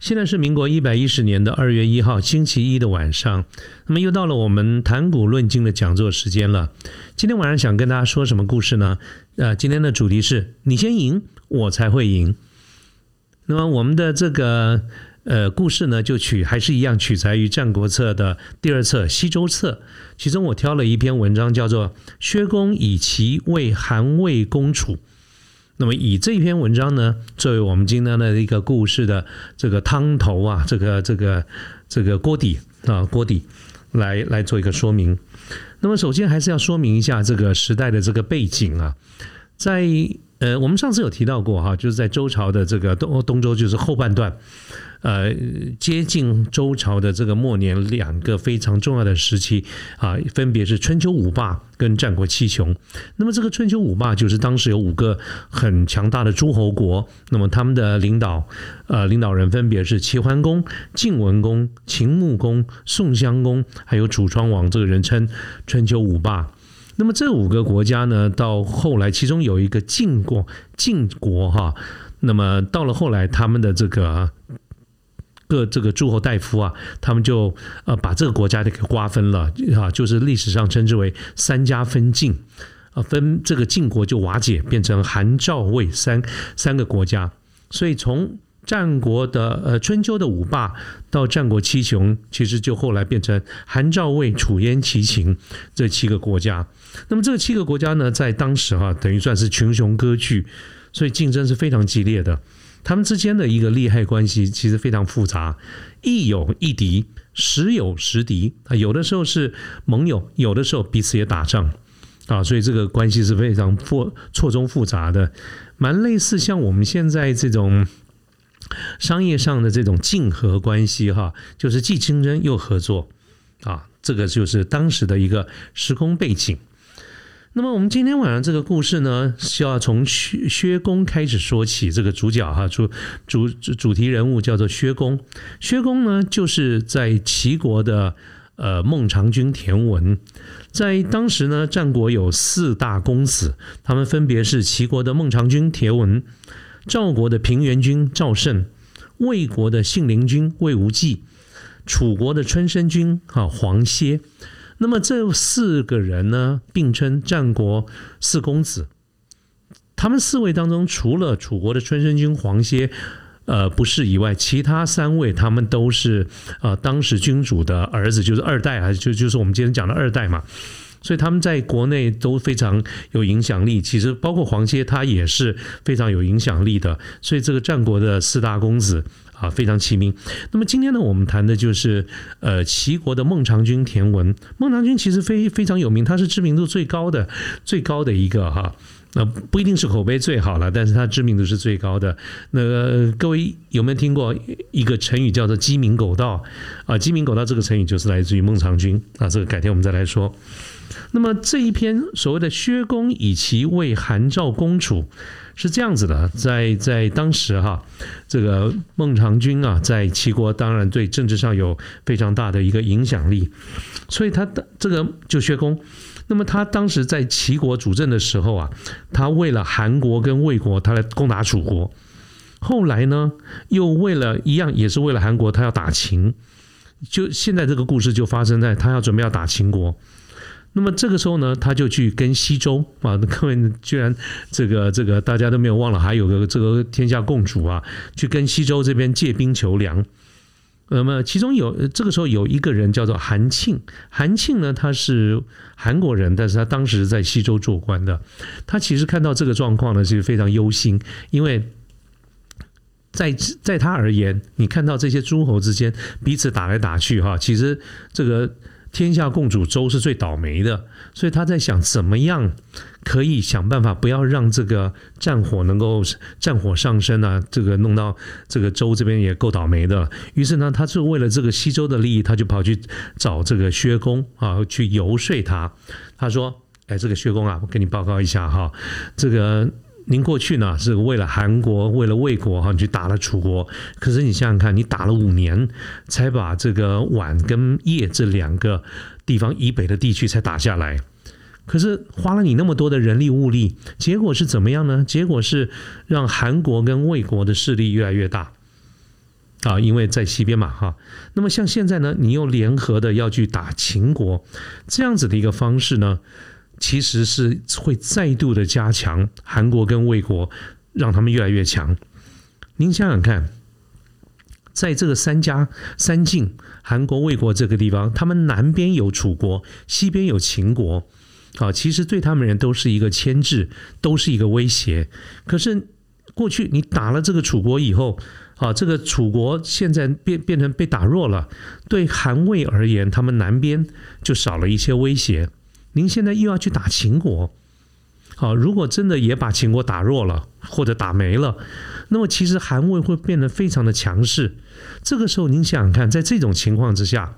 现在是民国一百一十年的二月一号星期一的晚上，那么又到了我们谈古论今的讲座时间了。今天晚上想跟大家说什么故事呢？呃，今天的主题是你先赢，我才会赢。那么我们的这个呃故事呢，就取还是一样取材于《战国策》的第二册《西周策》，其中我挑了一篇文章，叫做《薛公以齐为韩魏公楚》。那么以这篇文章呢，作为我们今天的一个故事的这个汤头啊，这个这个这个锅底啊锅底，来来做一个说明。那么首先还是要说明一下这个时代的这个背景啊，在呃我们上次有提到过哈，就是在周朝的这个东东周就是后半段。呃，接近周朝的这个末年，两个非常重要的时期啊，分别是春秋五霸跟战国七雄。那么，这个春秋五霸就是当时有五个很强大的诸侯国，那么他们的领导呃领导人分别是齐桓公、晋文公、秦穆公、宋襄公，还有楚庄王，这个人称春秋五霸。那么这五个国家呢，到后来其中有一个晋国，晋国哈，那么到了后来他们的这个。各这个诸侯大夫啊，他们就呃把这个国家给瓜分了啊，就是历史上称之为三家分晋啊，分这个晋国就瓦解，变成韩赵魏三三个国家。所以从战国的呃春秋的五霸到战国七雄，其实就后来变成韩赵魏楚燕齐秦这七个国家。那么这七个国家呢，在当时哈，等于算是群雄割据，所以竞争是非常激烈的。他们之间的一个利害关系其实非常复杂，亦友亦敌，时有时敌啊。有的时候是盟友，有的时候彼此也打仗啊。所以这个关系是非常复错综复杂的，蛮类似像我们现在这种商业上的这种竞合关系哈，就是既竞争又合作啊。这个就是当时的一个时空背景。那么我们今天晚上这个故事呢，是要从薛薛公开始说起。这个主角哈，主主主题人物叫做薛公。薛公呢，就是在齐国的呃孟尝君田文。在当时呢，战国有四大公子，他们分别是齐国的孟尝君田文、赵国的平原君赵胜、魏国的信陵君魏无忌、楚国的春申君啊黄歇。那么这四个人呢，并称战国四公子。他们四位当中，除了楚国的春申君黄歇，呃，不是以外，其他三位他们都是呃当时君主的儿子，就是二代，还就就是我们今天讲的二代嘛。所以他们在国内都非常有影响力。其实包括黄歇，他也是非常有影响力的。所以这个战国的四大公子。啊，非常齐名。那么今天呢，我们谈的就是呃齐国的孟尝君田文。孟尝君其实非非常有名，他是知名度最高的最高的一个哈。那不一定是口碑最好了，但是它知名度是最高的。那各位有没有听过一个成语叫做鸡鸣狗盗啊？鸡鸣狗盗这个成语就是来自于孟尝君啊。这个改天我们再来说。那么这一篇所谓的薛公以其为韩赵公楚。是这样子的，在在当时哈，这个孟尝君啊，在齐国当然对政治上有非常大的一个影响力，所以他的这个就薛公，那么他当时在齐国主政的时候啊，他为了韩国跟魏国，他来攻打楚国，后来呢，又为了一样也是为了韩国，他要打秦，就现在这个故事就发生在他要准备要打秦国。那么这个时候呢，他就去跟西周啊，各位居然这个这个大家都没有忘了，还有个这个天下共主啊，去跟西周这边借兵求粮。那么其中有这个时候有一个人叫做韩庆，韩庆呢他是韩国人，但是他当时在西周做官的。他其实看到这个状况呢，是非常忧心，因为在在他而言，你看到这些诸侯之间彼此打来打去哈，其实这个。天下共主周是最倒霉的，所以他在想怎么样可以想办法不要让这个战火能够战火上升啊，这个弄到这个周这边也够倒霉的。于是呢，他就为了这个西周的利益，他就跑去找这个薛公啊，去游说他。他说：“哎，这个薛公啊，我跟你报告一下哈，这个您过去呢是为了韩国，为了魏国哈，你去打了楚国，可是你想想看，你打了五年，才把这个宛跟邺这两个地方以北的地区才打下来。可是花了你那么多的人力物力，结果是怎么样呢？结果是让韩国跟魏国的势力越来越大啊，因为在西边嘛哈。那么像现在呢，你又联合的要去打秦国，这样子的一个方式呢，其实是会再度的加强韩国跟魏国，让他们越来越强。您想想看，在这个三家三晋韩国、魏国这个地方，他们南边有楚国，西边有秦国。啊，其实对他们人都是一个牵制，都是一个威胁。可是过去你打了这个楚国以后，啊，这个楚国现在变变成被打弱了。对韩魏而言，他们南边就少了一些威胁。您现在又要去打秦国，好，如果真的也把秦国打弱了或者打没了，那么其实韩魏会变得非常的强势。这个时候，您想想看，在这种情况之下。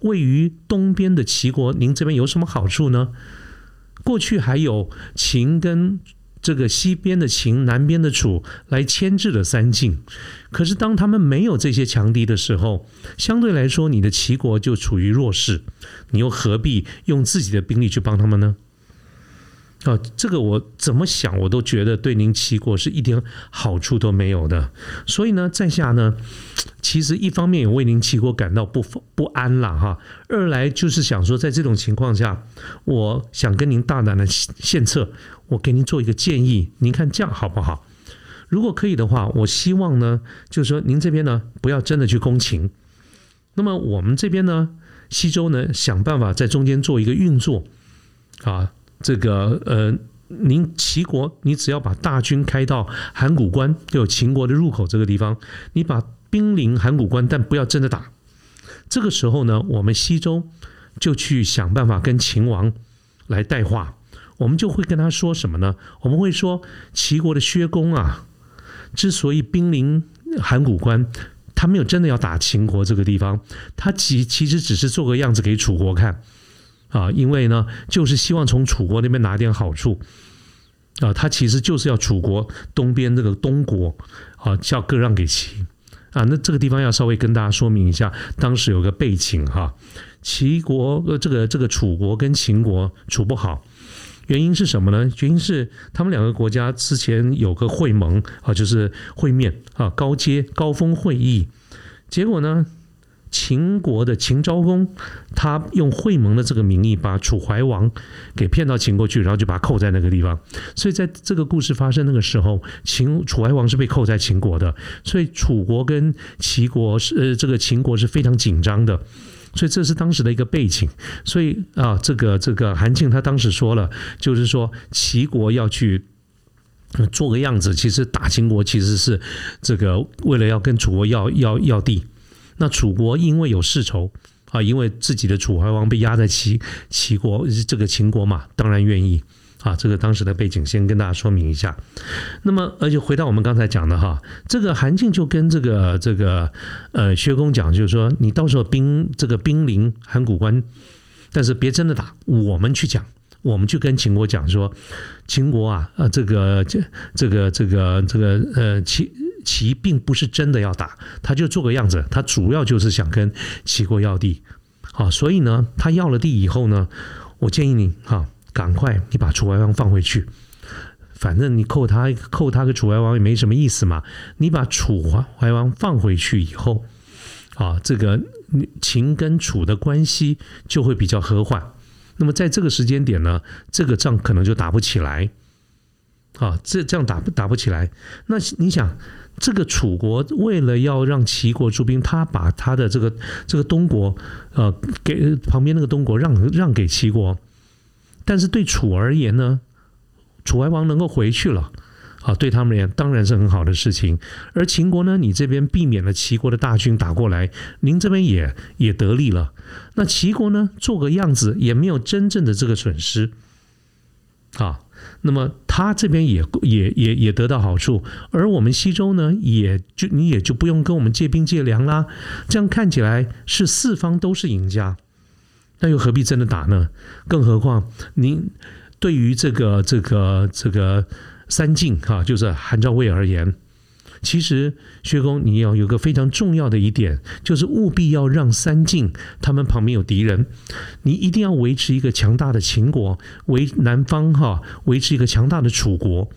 位于东边的齐国，您这边有什么好处呢？过去还有秦跟这个西边的秦、南边的楚来牵制了三晋，可是当他们没有这些强敌的时候，相对来说，你的齐国就处于弱势，你又何必用自己的兵力去帮他们呢？啊，这个我怎么想，我都觉得对您齐国是一点好处都没有的。所以呢，在下呢，其实一方面也为您齐国感到不不安了哈。二来就是想说，在这种情况下，我想跟您大胆的献策，我给您做一个建议，您看这样好不好？如果可以的话，我希望呢，就是说您这边呢，不要真的去攻秦，那么我们这边呢，西周呢，想办法在中间做一个运作啊。这个呃，您齐国，你只要把大军开到函谷关，就秦国的入口这个地方，你把兵临函谷关，但不要真的打。这个时候呢，我们西周就去想办法跟秦王来带话，我们就会跟他说什么呢？我们会说，齐国的薛公啊，之所以兵临函谷关，他没有真的要打秦国这个地方，他其其实只是做个样子给楚国看。啊，因为呢，就是希望从楚国那边拿点好处，啊，他其实就是要楚国东边这个东国，啊，叫割让给齐，啊，那这个地方要稍微跟大家说明一下，当时有个背景哈，齐国呃，这个这个楚国跟秦国处不好，原因是什么呢？原因是他们两个国家之前有个会盟啊，就是会面啊，高阶高峰会议，结果呢？秦国的秦昭公，他用会盟的这个名义把楚怀王给骗到秦国去，然后就把他扣在那个地方。所以在这个故事发生那个时候，秦楚怀王是被扣在秦国的。所以楚国跟齐国是呃，这个秦国是非常紧张的。所以这是当时的一个背景。所以啊，这个这个韩庆他当时说了，就是说齐国要去做个样子，其实打秦国其实是这个为了要跟楚国要要要地。那楚国因为有世仇啊，因为自己的楚怀王被压在齐齐国这个秦国嘛，当然愿意啊。这个当时的背景先跟大家说明一下。那么，而且回到我们刚才讲的哈，这个韩信就跟这个这个呃薛公讲，就是说你到时候兵这个兵临函谷关，但是别真的打，我们去讲，我们去跟秦国讲说，秦国啊，呃，这个这这个这个这个呃秦。齐并不是真的要打，他就做个样子，他主要就是想跟齐国要地，啊，所以呢，他要了地以后呢，我建议你哈，赶快你把楚怀王放回去，反正你扣他扣他个楚怀王也没什么意思嘛，你把楚怀王放回去以后，啊，这个秦跟楚的关系就会比较和缓，那么在这个时间点呢，这个仗可能就打不起来，啊，这这样打打不起来，那你想？这个楚国为了要让齐国出兵，他把他的这个这个东国，呃，给旁边那个东国让让给齐国，但是对楚而言呢，楚怀王能够回去了，啊，对他们而言当然是很好的事情。而秦国呢，你这边避免了齐国的大军打过来，您这边也也得利了。那齐国呢，做个样子也没有真正的这个损失，啊。那么他这边也也也也得到好处，而我们西周呢，也就你也就不用跟我们借兵借粮啦。这样看起来是四方都是赢家。那又何必真的打呢？更何况您对于这个这个这个三晋哈，就是韩赵魏而言。其实，薛公，你要有个非常重要的一点，就是务必要让三晋他们旁边有敌人，你一定要维持一个强大的秦国，为南方哈维持一个强大的楚国，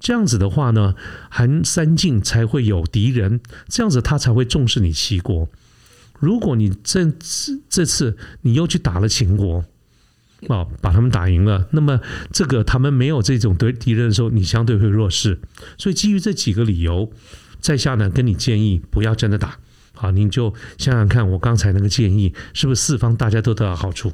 这样子的话呢，韩三晋才会有敌人，这样子他才会重视你齐国。如果你这次这次你又去打了秦国。啊，把他们打赢了。那么，这个他们没有这种对敌人的时候，你相对会弱势。所以，基于这几个理由，在下呢，跟你建议不要真的打。好，您就想想看，我刚才那个建议是不是四方大家都得到好处？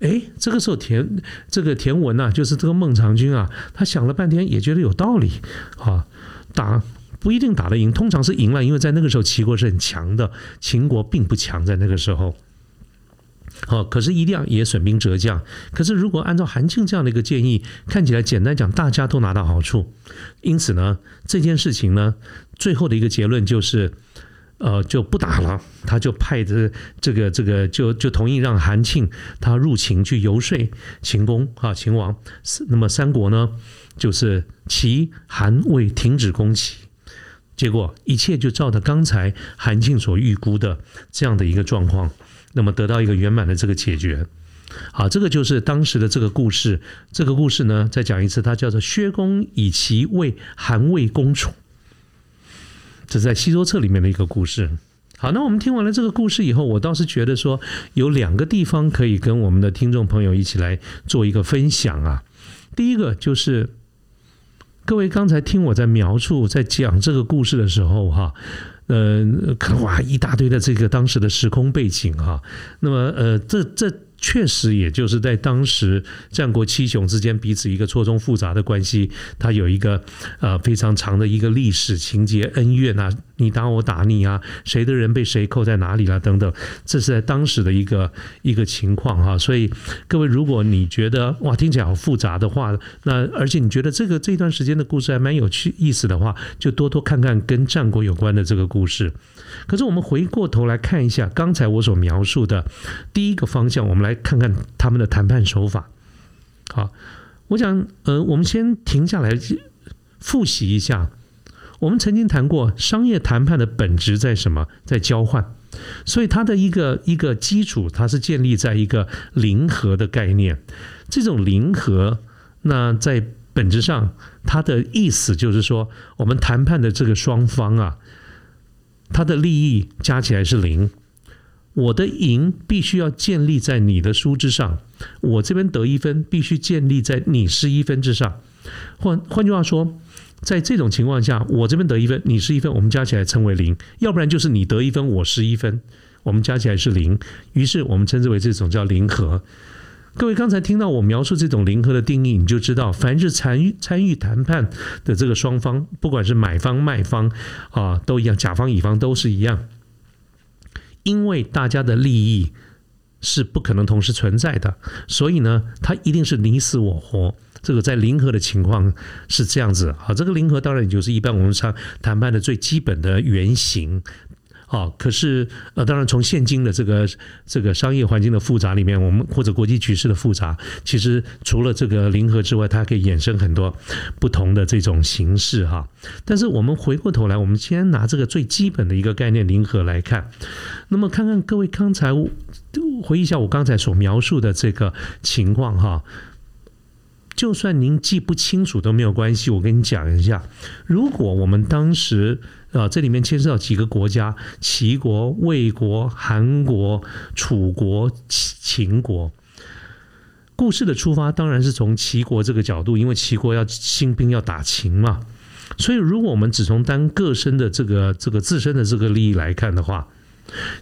哎，这个时候田这个田文呐，就是这个孟尝君啊，他想了半天也觉得有道理。啊，打不一定打得赢，通常是赢了，因为在那个时候齐国是很强的，秦国并不强，在那个时候。好，可是一定要也损兵折将。可是如果按照韩庆这样的一个建议，看起来简单讲，大家都拿到好处。因此呢，这件事情呢，最后的一个结论就是，呃，就不打了。他就派着这个这个，就就同意让韩庆他入秦去游说秦公啊，秦王。那么三国呢，就是齐、韩、魏停止攻齐。结果一切就照着刚才韩庆所预估的这样的一个状况。那么得到一个圆满的这个解决，好，这个就是当时的这个故事。这个故事呢，再讲一次，它叫做薛公以其为韩魏公楚，这是在西周策里面的一个故事。好，那我们听完了这个故事以后，我倒是觉得说有两个地方可以跟我们的听众朋友一起来做一个分享啊。第一个就是各位刚才听我在描述、在讲这个故事的时候，哈。呃，哇，一大堆的这个当时的时空背景哈，那么呃，这这。确实，也就是在当时战国七雄之间彼此一个错综复杂的关系，它有一个呃非常长的一个历史情节恩怨啊，你打我打你啊，谁的人被谁扣在哪里了等等，这是在当时的一个一个情况哈。所以各位，如果你觉得哇听起来好复杂的话，那而且你觉得这个这段时间的故事还蛮有趣意思的话，就多多看看跟战国有关的这个故事。可是我们回过头来看一下刚才我所描述的第一个方向，我们来看看他们的谈判手法。好，我想，呃，我们先停下来复习一下。我们曾经谈过商业谈判的本质在什么？在交换。所以它的一个一个基础，它是建立在一个零和的概念。这种零和，那在本质上，它的意思就是说，我们谈判的这个双方啊。他的利益加起来是零，我的赢必须要建立在你的输之上，我这边得一分必须建立在你失一分之上。换换句话说，在这种情况下，我这边得一分，你失一分，我们加起来称为零；要不然就是你得一分，我失一分，我们加起来是零。于是我们称之为这种叫零和。各位刚才听到我描述这种零和的定义，你就知道，凡是参与参与谈判的这个双方，不管是买方卖方啊，都一样，甲方乙方都是一样，因为大家的利益是不可能同时存在的，所以呢，它一定是你死我活。这个在零和的情况是这样子啊，这个零和当然就是一般我们上谈判的最基本的原型。好，可是呃，当然从现今的这个这个商业环境的复杂里面，我们或者国际局势的复杂，其实除了这个零和之外，它可以衍生很多不同的这种形式哈。但是我们回过头来，我们先拿这个最基本的一个概念零和来看，那么看看各位刚才回忆一下我刚才所描述的这个情况哈。就算您记不清楚都没有关系，我跟你讲一下，如果我们当时啊，这里面牵涉到几个国家：齐国、魏国、韩国、楚国、秦国。故事的出发当然是从齐国这个角度，因为齐国要兴兵要打秦嘛。所以，如果我们只从单个身的这个这个自身的这个利益来看的话，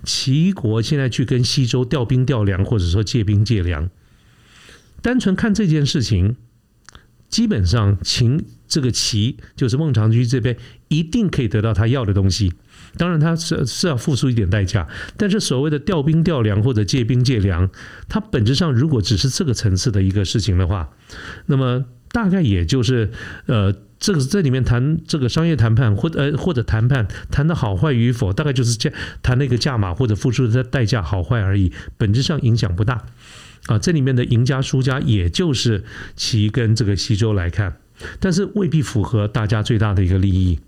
齐国现在去跟西周调兵调粮，或者说借兵借粮。单纯看这件事情，基本上秦这个齐就是孟尝君这边一定可以得到他要的东西。当然他是是要付出一点代价，但是所谓的调兵调粮或者借兵借粮，它本质上如果只是这个层次的一个事情的话，那么大概也就是呃这个这里面谈这个商业谈判，或呃或者谈判谈的好坏与否，大概就是价谈那个价码或者付出的代价好坏而已，本质上影响不大。啊，这里面的赢家输家也就是其跟这个西周来看，但是未必符合大家最大的一个利益。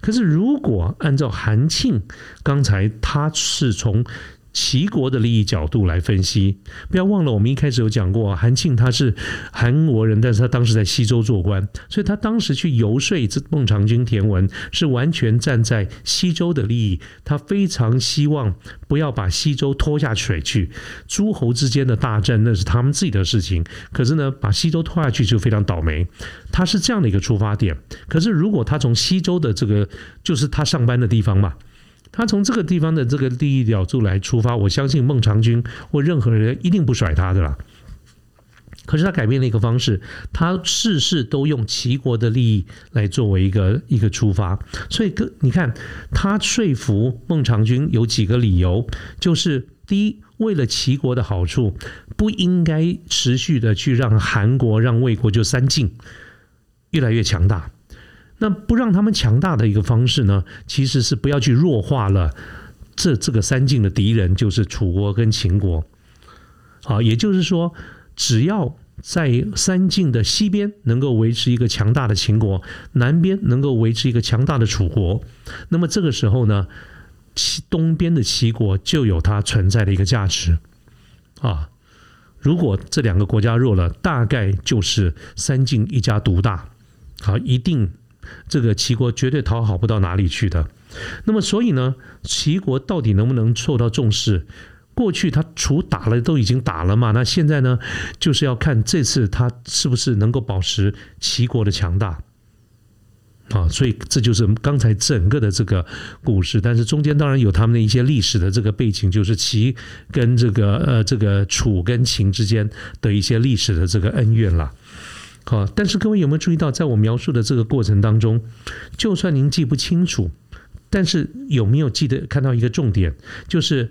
可是如果按照韩庆刚才他是从。齐国的利益角度来分析，不要忘了，我们一开始有讲过，韩庆他是韩国人，但是他当时在西周做官，所以他当时去游说孟尝君、田文，是完全站在西周的利益，他非常希望不要把西周拖下水去。诸侯之间的大战那是他们自己的事情，可是呢，把西周拖下去就非常倒霉。他是这样的一个出发点。可是如果他从西周的这个，就是他上班的地方嘛。他从这个地方的这个利益角度来出发，我相信孟尝君或任何人一定不甩他的啦。可是他改变了一个方式，他事事都用齐国的利益来作为一个一个出发。所以，个你看他说服孟尝君有几个理由，就是第一，为了齐国的好处，不应该持续的去让韩国、让魏国就三晋越来越强大。那不让他们强大的一个方式呢，其实是不要去弱化了这这个三晋的敌人，就是楚国跟秦国。好，也就是说，只要在三晋的西边能够维持一个强大的秦国，南边能够维持一个强大的楚国，那么这个时候呢，西东边的齐国就有它存在的一个价值啊。如果这两个国家弱了，大概就是三晋一家独大，好，一定。这个齐国绝对讨好不到哪里去的。那么，所以呢，齐国到底能不能受到重视？过去他楚打了都已经打了嘛，那现在呢，就是要看这次他是不是能够保持齐国的强大啊。所以这就是刚才整个的这个故事，但是中间当然有他们的一些历史的这个背景，就是齐跟这个呃这个楚跟秦之间的一些历史的这个恩怨了。好，但是各位有没有注意到，在我描述的这个过程当中，就算您记不清楚，但是有没有记得看到一个重点，就是，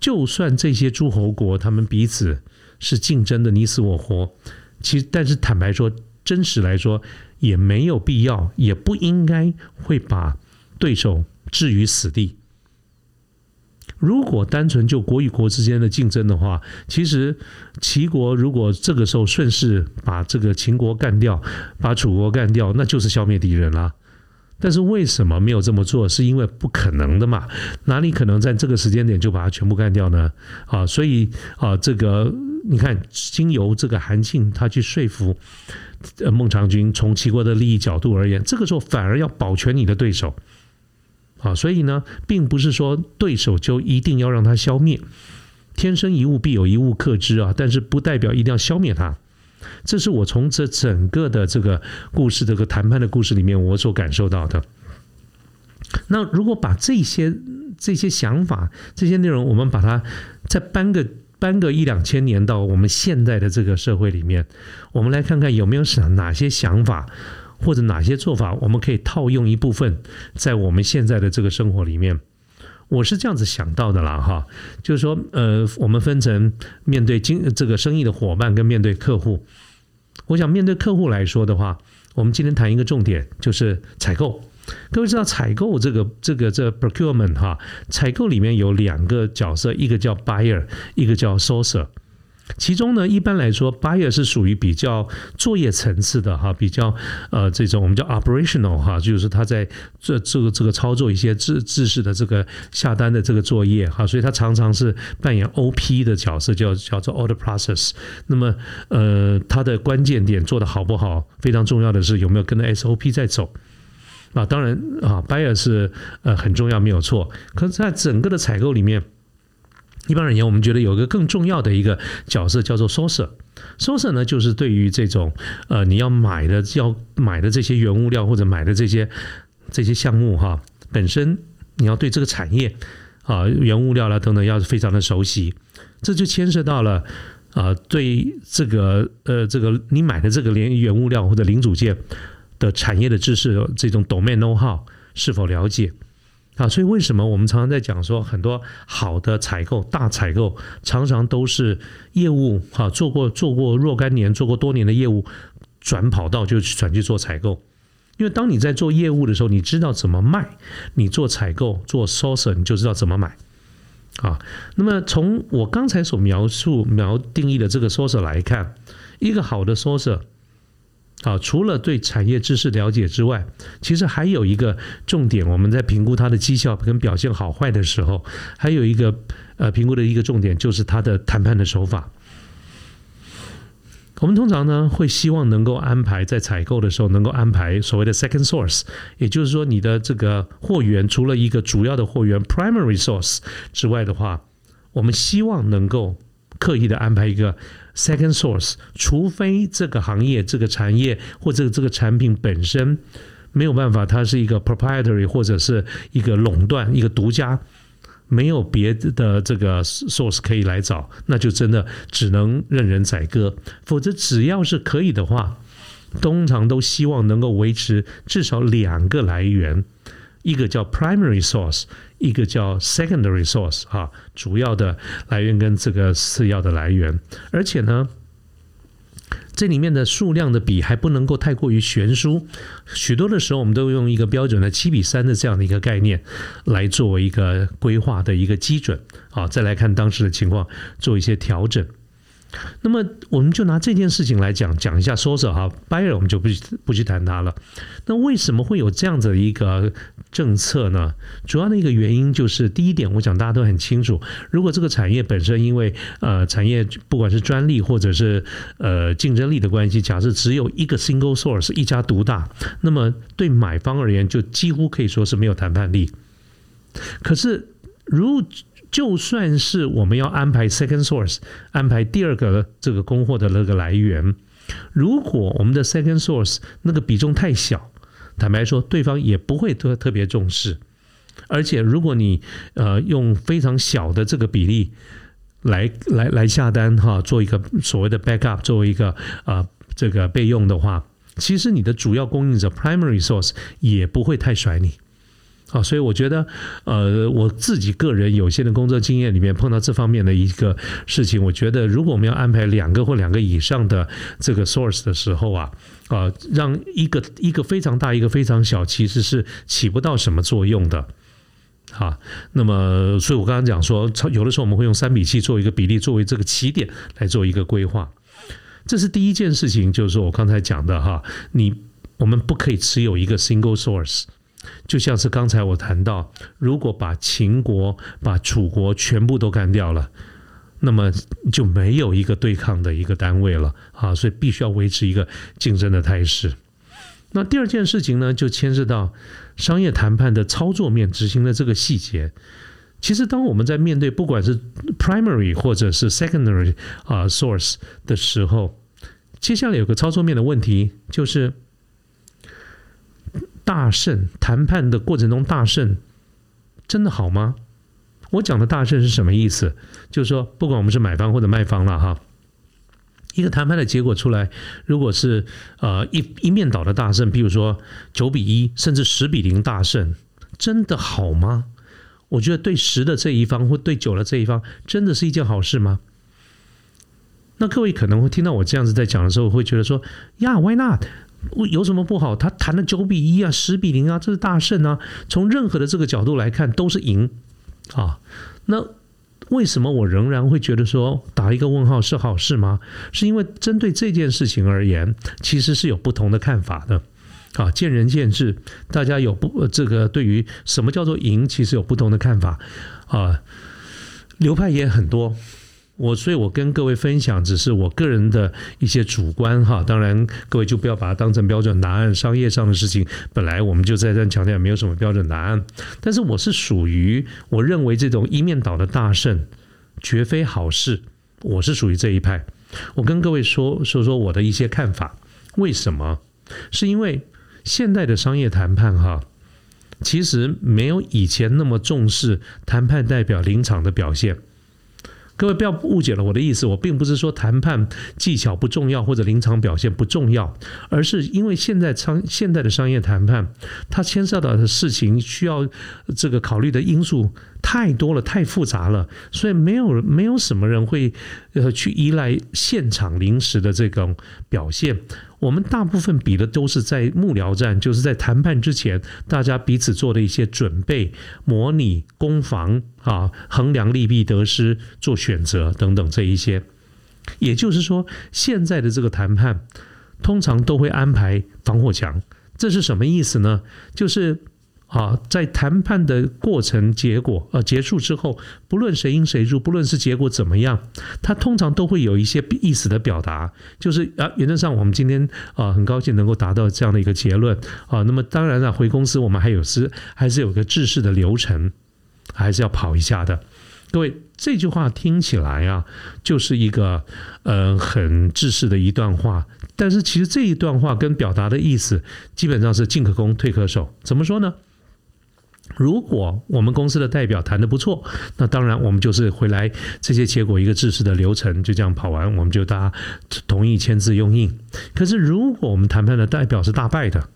就算这些诸侯国他们彼此是竞争的你死我活，其实但是坦白说，真实来说也没有必要，也不应该会把对手置于死地。如果单纯就国与国之间的竞争的话，其实齐国如果这个时候顺势把这个秦国干掉，把楚国干掉，那就是消灭敌人了。但是为什么没有这么做？是因为不可能的嘛？哪里可能在这个时间点就把它全部干掉呢？啊，所以啊，这个你看，经由这个韩信他去说服孟尝君，从齐国的利益角度而言，这个时候反而要保全你的对手。啊，所以呢，并不是说对手就一定要让他消灭，天生一物必有一物克之啊，但是不代表一定要消灭他。这是我从这整个的这个故事这个谈判的故事里面我所感受到的。那如果把这些这些想法、这些内容，我们把它再搬个搬个一两千年到我们现在的这个社会里面，我们来看看有没有想哪些想法。或者哪些做法我们可以套用一部分在我们现在的这个生活里面？我是这样子想到的啦，哈，就是说，呃，我们分成面对经这个生意的伙伴跟面对客户。我想面对客户来说的话，我们今天谈一个重点，就是采购。各位知道采购这个这个这 procurement 哈，采购里面有两个角色，一个叫 buyer，一个叫 sourcer。其中呢，一般来说，buyer 是属于比较作业层次的哈，比较呃这种我们叫 operational 哈，就是他在这这个这个操作一些制制式的这个下单的这个作业哈，所以他常常是扮演 OP 的角色，叫叫做 order process。那么呃，它的关键点做的好不好，非常重要的是有没有跟着 SOP 在走啊。当然啊，buyer 是呃很重要，没有错。可是在整个的采购里面。一般而言，我们觉得有一个更重要的一个角色叫做 sourcer。sourcer 呢，就是对于这种呃你要买的要买的这些原物料或者买的这些这些项目哈，本身你要对这个产业啊原物料啦等等要非常的熟悉，这就牵涉到了啊对这个呃这个你买的这个连原物料或者零组件的产业的知识这种 domain know how 是否了解。啊，所以为什么我们常常在讲说，很多好的采购、大采购，常常都是业务哈，做过做过若干年、做过多年的业务，转跑道就转去做采购。因为当你在做业务的时候，你知道怎么卖，你做采购做 source 你就知道怎么买啊。那么从我刚才所描述描定义的这个 source 来看，一个好的 source 啊，除了对产业知识了解之外，其实还有一个重点，我们在评估它的绩效跟表现好坏的时候，还有一个呃评估的一个重点就是它的谈判的手法。我们通常呢会希望能够安排在采购的时候能够安排所谓的 second source，也就是说你的这个货源除了一个主要的货源 primary source 之外的话，我们希望能够刻意的安排一个 second source，除非这个行业、这个产业或者这个产品本身没有办法，它是一个 proprietary 或者是一个垄断、一个独家。没有别的这个 source 可以来找，那就真的只能任人宰割。否则，只要是可以的话，通常都希望能够维持至少两个来源，一个叫 primary source，一个叫 secondary source，哈，主要的来源跟这个次要的来源，而且呢。这里面的数量的比还不能够太过于悬殊，许多的时候我们都用一个标准的七比三的这样的一个概念来作为一个规划的一个基准，好，再来看当时的情况做一些调整。那么我们就拿这件事情来讲讲一下，说说哈，buyer 我们就不不去谈它了。那为什么会有这样子的一个政策呢？主要的一个原因就是，第一点，我想大家都很清楚，如果这个产业本身因为呃产业不管是专利或者是呃竞争力的关系，假设只有一个 single source 一家独大，那么对买方而言就几乎可以说是没有谈判力。可是如就算是我们要安排 second source，安排第二个这个供货的那个来源，如果我们的 second source 那个比重太小，坦白说，对方也不会特特别重视。而且，如果你呃用非常小的这个比例来来来下单哈，做一个所谓的 backup，作为一个啊这个备用的话，其实你的主要供应者 primary source 也不会太甩你。啊，所以我觉得，呃，我自己个人有限的工作经验里面碰到这方面的一个事情，我觉得如果我们要安排两个或两个以上的这个 source 的时候啊，啊，让一个一个非常大，一个非常小，其实是起不到什么作用的。好，那么，所以我刚刚讲说，有的时候我们会用三比七做一个比例作为这个起点来做一个规划，这是第一件事情，就是说我刚才讲的哈，你我们不可以持有一个 single source。就像是刚才我谈到，如果把秦国、把楚国全部都干掉了，那么就没有一个对抗的一个单位了啊！所以必须要维持一个竞争的态势。那第二件事情呢，就牵涉到商业谈判的操作面执行的这个细节。其实，当我们在面对不管是 primary 或者是 secondary 啊 source 的时候，接下来有个操作面的问题就是。大胜谈判的过程中，大胜真的好吗？我讲的大胜是什么意思？就是说，不管我们是买方或者卖方了哈，一个谈判的结果出来，如果是呃一一面倒的大胜，比如说九比一，甚至十比零大胜，真的好吗？我觉得对十的这一方或对九的这一方，真的是一件好事吗？那各位可能会听到我这样子在讲的时候，会觉得说，呀，Why not？有什么不好？他谈了九比一啊，十比零啊，这是大胜啊！从任何的这个角度来看，都是赢啊。那为什么我仍然会觉得说打一个问号是好事吗？是因为针对这件事情而言，其实是有不同的看法的啊，见仁见智。大家有不这个对于什么叫做赢，其实有不同的看法啊，流派也很多。我所以，我跟各位分享，只是我个人的一些主观哈。当然，各位就不要把它当成标准答案。商业上的事情，本来我们就在这强调，没有什么标准答案。但是，我是属于我认为这种一面倒的大胜绝非好事。我是属于这一派。我跟各位说说说我的一些看法。为什么？是因为现代的商业谈判哈，其实没有以前那么重视谈判代表临场的表现。各位不要误解了我的意思，我并不是说谈判技巧不重要或者临场表现不重要，而是因为现在商现在的商业谈判，它牵涉到的事情需要这个考虑的因素太多了，太复杂了，所以没有没有什么人会呃去依赖现场临时的这种表现。我们大部分比的都是在幕僚战，就是在谈判之前，大家彼此做的一些准备、模拟、攻防啊，衡量利弊得失、做选择等等这一些。也就是说，现在的这个谈判通常都会安排防火墙，这是什么意思呢？就是。啊，在谈判的过程结果呃结束之后，不论谁赢谁输，不论是结果怎么样，他通常都会有一些意思的表达，就是啊，原则上我们今天啊很高兴能够达到这样的一个结论啊。那么当然了，回公司我们还有是还是有个制式的流程，还是要跑一下的。各位，这句话听起来啊，就是一个呃很制式的一段话，但是其实这一段话跟表达的意思基本上是进可攻，退可守。怎么说呢？如果我们公司的代表谈的不错，那当然我们就是回来这些结果一个制式的流程就这样跑完，我们就大家同意签字用印。可是如果我们谈判的代表是大败的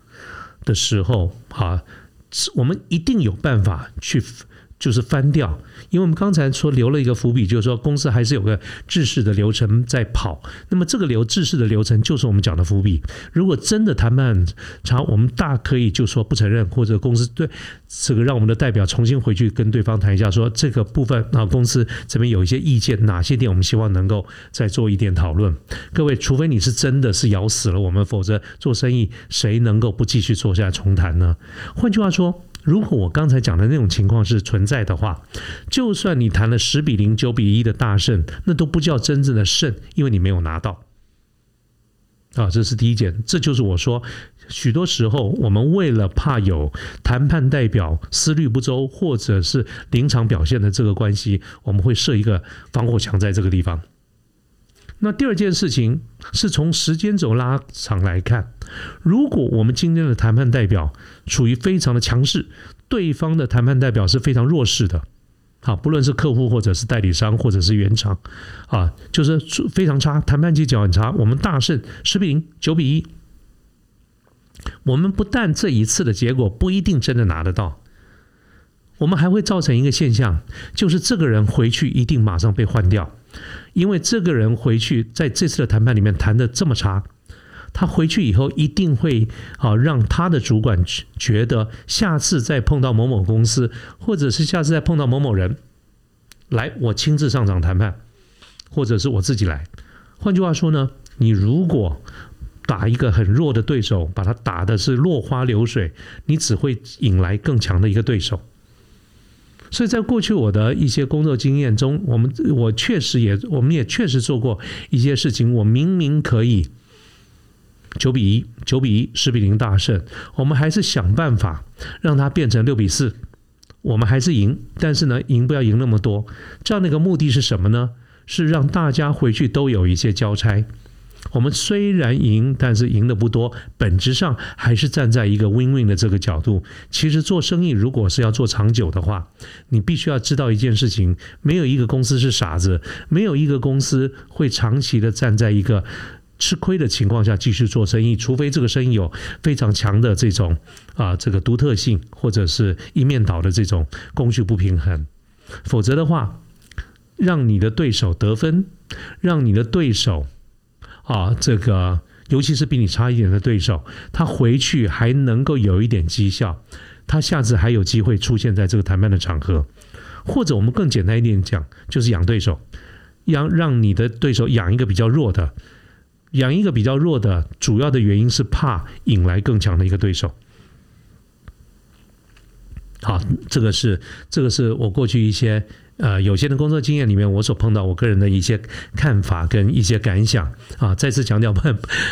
的时候，啊，我们一定有办法去。就是翻掉，因为我们刚才说留了一个伏笔，就是说公司还是有个制式的流程在跑。那么这个流制式的流程就是我们讲的伏笔。如果真的谈判差，我们大可以就说不承认，或者公司对这个让我们的代表重新回去跟对方谈一下，说这个部分啊公司这边有一些意见，哪些点我们希望能够再做一点讨论。各位，除非你是真的是咬死了我们，否则做生意谁能够不继续坐下重谈呢？换句话说。如果我刚才讲的那种情况是存在的话，就算你谈了十比零、九比一的大胜，那都不叫真正的胜，因为你没有拿到。啊，这是第一点。这就是我说，许多时候我们为了怕有谈判代表思虑不周，或者是临场表现的这个关系，我们会设一个防火墙在这个地方。那第二件事情是从时间轴拉长来看，如果我们今天的谈判代表处于非常的强势，对方的谈判代表是非常弱势的，好，不论是客户或者是代理商或者是原厂，啊，就是非常差，谈判技巧很差，我们大胜十比零、九比一，我们不但这一次的结果不一定真的拿得到，我们还会造成一个现象，就是这个人回去一定马上被换掉。因为这个人回去在这次的谈判里面谈的这么差，他回去以后一定会啊让他的主管觉得下次再碰到某某公司，或者是下次再碰到某某人，来我亲自上场谈判，或者是我自己来。换句话说呢，你如果打一个很弱的对手，把他打的是落花流水，你只会引来更强的一个对手。所以在过去我的一些工作经验中，我们我确实也我们也确实做过一些事情。我明明可以九比一、九比一、十比零大胜，我们还是想办法让它变成六比四，我们还是赢。但是呢，赢不要赢那么多。这样的一个目的是什么呢？是让大家回去都有一些交差。我们虽然赢，但是赢的不多，本质上还是站在一个 win-win 的这个角度。其实做生意，如果是要做长久的话，你必须要知道一件事情：没有一个公司是傻子，没有一个公司会长期的站在一个吃亏的情况下继续做生意，除非这个生意有非常强的这种啊这个独特性，或者是一面倒的这种供需不平衡，否则的话，让你的对手得分，让你的对手。啊，这个尤其是比你差一点的对手，他回去还能够有一点绩效，他下次还有机会出现在这个谈判的场合，或者我们更简单一点讲，就是养对手，养让你的对手养一个比较弱的，养一个比较弱的，主要的原因是怕引来更强的一个对手。好，这个是这个是我过去一些。呃，有些的工作经验里面，我所碰到我个人的一些看法跟一些感想啊，再次强调，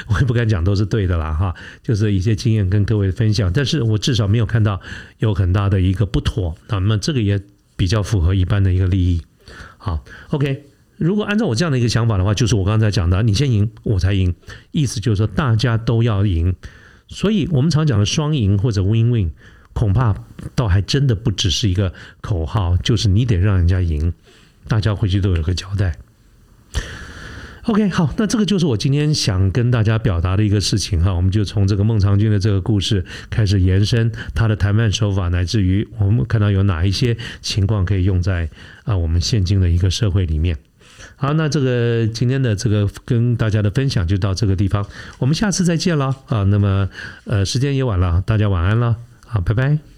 我也不敢讲都是对的啦，哈，就是一些经验跟各位分享，但是我至少没有看到有很大的一个不妥，那么这个也比较符合一般的一个利益。好，OK，如果按照我这样的一个想法的话，就是我刚才讲的，你先赢，我才赢，意思就是说大家都要赢，所以我们常讲的双赢或者 win-win。恐怕倒还真的不只是一个口号，就是你得让人家赢，大家回去都有个交代。OK，好，那这个就是我今天想跟大家表达的一个事情哈，我们就从这个孟尝君的这个故事开始延伸他的谈判手法，乃至于我们看到有哪一些情况可以用在啊我们现今的一个社会里面。好，那这个今天的这个跟大家的分享就到这个地方，我们下次再见了啊。那么呃时间也晚了，大家晚安了，好，拜拜。